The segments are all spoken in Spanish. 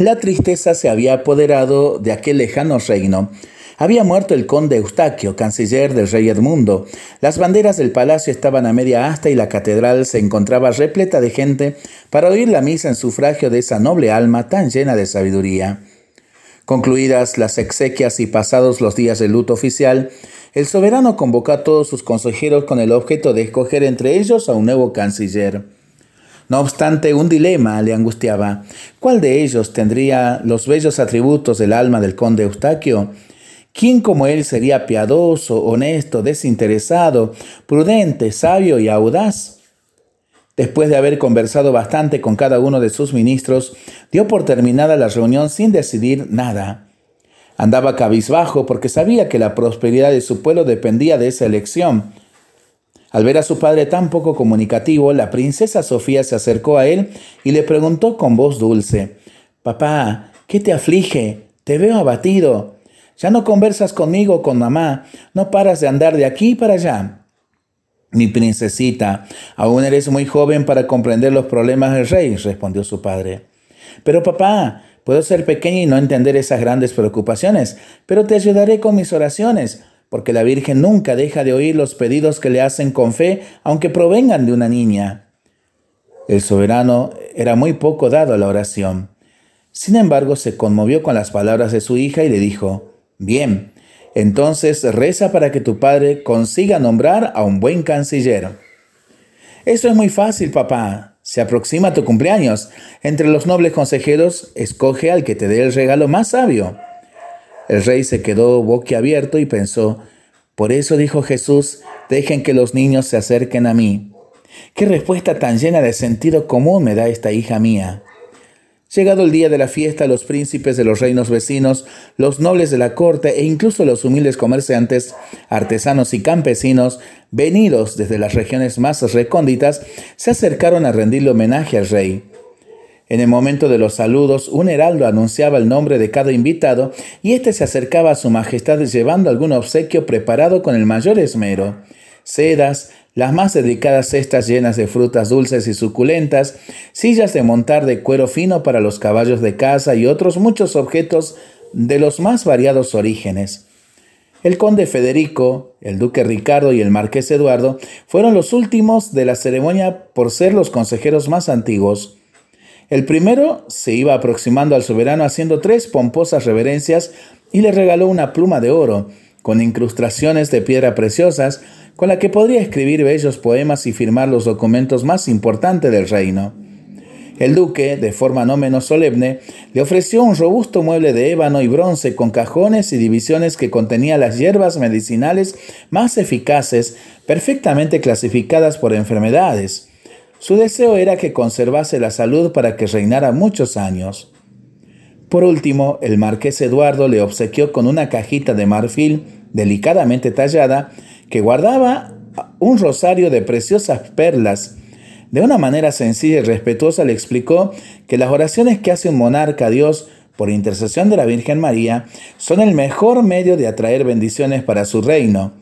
La tristeza se había apoderado de aquel lejano reino. Había muerto el conde Eustaquio, canciller del rey Edmundo. Las banderas del palacio estaban a media asta y la catedral se encontraba repleta de gente para oír la misa en sufragio de esa noble alma tan llena de sabiduría. Concluidas las exequias y pasados los días del luto oficial, el soberano convocó a todos sus consejeros con el objeto de escoger entre ellos a un nuevo canciller. No obstante, un dilema le angustiaba. ¿Cuál de ellos tendría los bellos atributos del alma del conde Eustaquio? ¿Quién como él sería piadoso, honesto, desinteresado, prudente, sabio y audaz? Después de haber conversado bastante con cada uno de sus ministros, dio por terminada la reunión sin decidir nada. Andaba cabizbajo porque sabía que la prosperidad de su pueblo dependía de esa elección. Al ver a su padre tan poco comunicativo, la princesa Sofía se acercó a él y le preguntó con voz dulce, Papá, ¿qué te aflige? Te veo abatido. Ya no conversas conmigo con mamá, no paras de andar de aquí para allá. Mi princesita, aún eres muy joven para comprender los problemas del rey, respondió su padre. Pero papá, puedo ser pequeña y no entender esas grandes preocupaciones, pero te ayudaré con mis oraciones, porque la Virgen nunca deja de oír los pedidos que le hacen con fe, aunque provengan de una niña. El soberano era muy poco dado a la oración. Sin embargo, se conmovió con las palabras de su hija y le dijo, Bien, entonces reza para que tu padre consiga nombrar a un buen canciller. Eso es muy fácil, papá. Se aproxima tu cumpleaños. Entre los nobles consejeros, escoge al que te dé el regalo más sabio. El rey se quedó boquiabierto y pensó, por eso dijo Jesús, dejen que los niños se acerquen a mí. Qué respuesta tan llena de sentido común me da esta hija mía. Llegado el día de la fiesta, los príncipes de los reinos vecinos, los nobles de la corte e incluso los humildes comerciantes, artesanos y campesinos, venidos desde las regiones más recónditas, se acercaron a rendirle homenaje al rey. En el momento de los saludos, un heraldo anunciaba el nombre de cada invitado y éste se acercaba a su majestad llevando algún obsequio preparado con el mayor esmero. Sedas, las más dedicadas cestas llenas de frutas dulces y suculentas, sillas de montar de cuero fino para los caballos de caza y otros muchos objetos de los más variados orígenes. El conde Federico, el duque Ricardo y el marqués Eduardo fueron los últimos de la ceremonia por ser los consejeros más antiguos. El primero se iba aproximando al soberano haciendo tres pomposas reverencias y le regaló una pluma de oro, con incrustaciones de piedra preciosas, con la que podría escribir bellos poemas y firmar los documentos más importantes del reino. El duque, de forma no menos solemne, le ofreció un robusto mueble de ébano y bronce con cajones y divisiones que contenía las hierbas medicinales más eficaces, perfectamente clasificadas por enfermedades. Su deseo era que conservase la salud para que reinara muchos años. Por último, el marqués Eduardo le obsequió con una cajita de marfil delicadamente tallada que guardaba un rosario de preciosas perlas. De una manera sencilla y respetuosa le explicó que las oraciones que hace un monarca a Dios por intercesión de la Virgen María son el mejor medio de atraer bendiciones para su reino,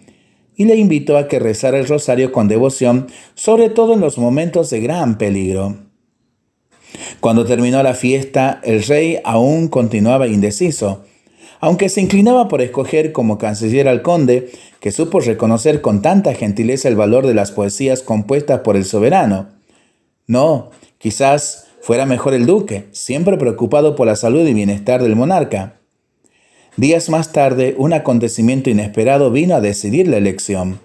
y le invitó a que rezara el rosario con devoción, sobre todo en los momentos de gran peligro. Cuando terminó la fiesta, el rey aún continuaba indeciso. Aunque se inclinaba por escoger como canciller al conde, que supo reconocer con tanta gentileza el valor de las poesías compuestas por el soberano. No, quizás fuera mejor el duque, siempre preocupado por la salud y bienestar del monarca. Días más tarde, un acontecimiento inesperado vino a decidir la elección.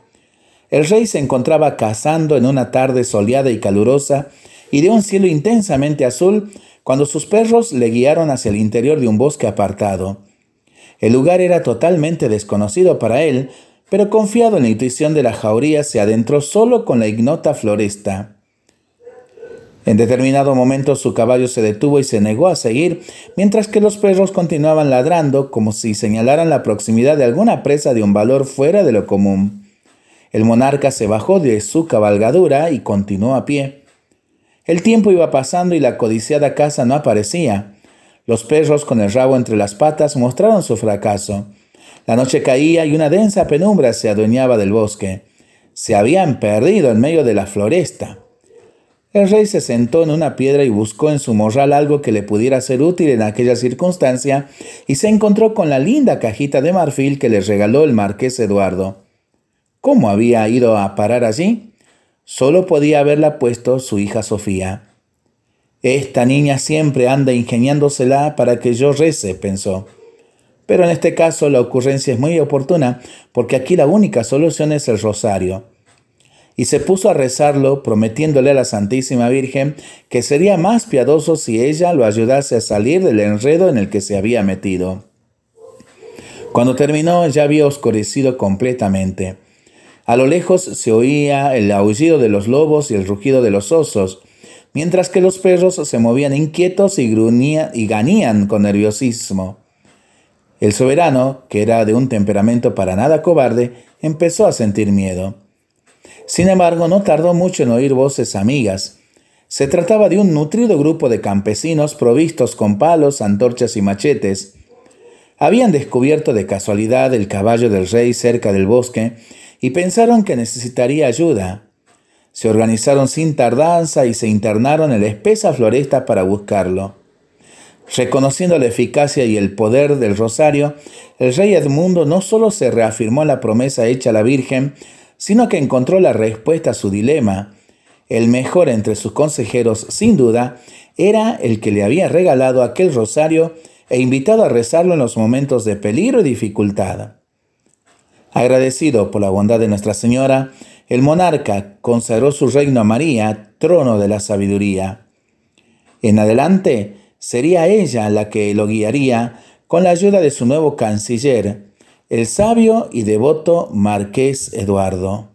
El rey se encontraba cazando en una tarde soleada y calurosa y de un cielo intensamente azul cuando sus perros le guiaron hacia el interior de un bosque apartado. El lugar era totalmente desconocido para él, pero confiado en la intuición de la jauría se adentró solo con la ignota floresta. En determinado momento su caballo se detuvo y se negó a seguir, mientras que los perros continuaban ladrando como si señalaran la proximidad de alguna presa de un valor fuera de lo común. El monarca se bajó de su cabalgadura y continuó a pie. El tiempo iba pasando y la codiciada casa no aparecía. Los perros con el rabo entre las patas mostraron su fracaso. La noche caía y una densa penumbra se adueñaba del bosque. Se habían perdido en medio de la floresta. El rey se sentó en una piedra y buscó en su morral algo que le pudiera ser útil en aquella circunstancia y se encontró con la linda cajita de marfil que le regaló el marqués Eduardo. ¿Cómo había ido a parar allí? Solo podía haberla puesto su hija Sofía. Esta niña siempre anda ingeniándosela para que yo rece, pensó. Pero en este caso la ocurrencia es muy oportuna porque aquí la única solución es el rosario y se puso a rezarlo, prometiéndole a la Santísima Virgen que sería más piadoso si ella lo ayudase a salir del enredo en el que se había metido. Cuando terminó ya había oscurecido completamente. A lo lejos se oía el aullido de los lobos y el rugido de los osos, mientras que los perros se movían inquietos y, gruñían, y ganían con nerviosismo. El soberano, que era de un temperamento para nada cobarde, empezó a sentir miedo. Sin embargo, no tardó mucho en oír voces amigas. Se trataba de un nutrido grupo de campesinos provistos con palos, antorchas y machetes. Habían descubierto de casualidad el caballo del rey cerca del bosque y pensaron que necesitaría ayuda. Se organizaron sin tardanza y se internaron en la espesa floresta para buscarlo. Reconociendo la eficacia y el poder del rosario, el rey Edmundo no solo se reafirmó la promesa hecha a la Virgen, sino que encontró la respuesta a su dilema. El mejor entre sus consejeros, sin duda, era el que le había regalado aquel rosario e invitado a rezarlo en los momentos de peligro y dificultad. Agradecido por la bondad de Nuestra Señora, el monarca consagró su reino a María, trono de la sabiduría. En adelante sería ella la que lo guiaría con la ayuda de su nuevo canciller, el sabio y devoto Marqués Eduardo.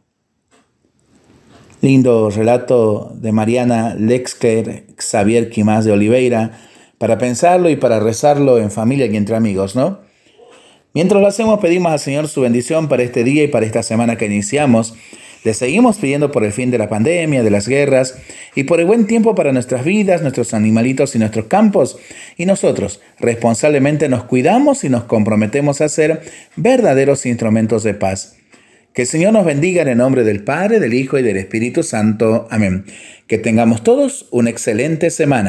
Lindo relato de Mariana Lexker, Xavier Quimás de Oliveira, para pensarlo y para rezarlo en familia y entre amigos, ¿no? Mientras lo hacemos, pedimos al Señor su bendición para este día y para esta semana que iniciamos le seguimos pidiendo por el fin de la pandemia, de las guerras y por el buen tiempo para nuestras vidas, nuestros animalitos y nuestros campos. Y nosotros responsablemente nos cuidamos y nos comprometemos a ser verdaderos instrumentos de paz. Que el Señor nos bendiga en el nombre del Padre, del Hijo y del Espíritu Santo. Amén. Que tengamos todos una excelente semana.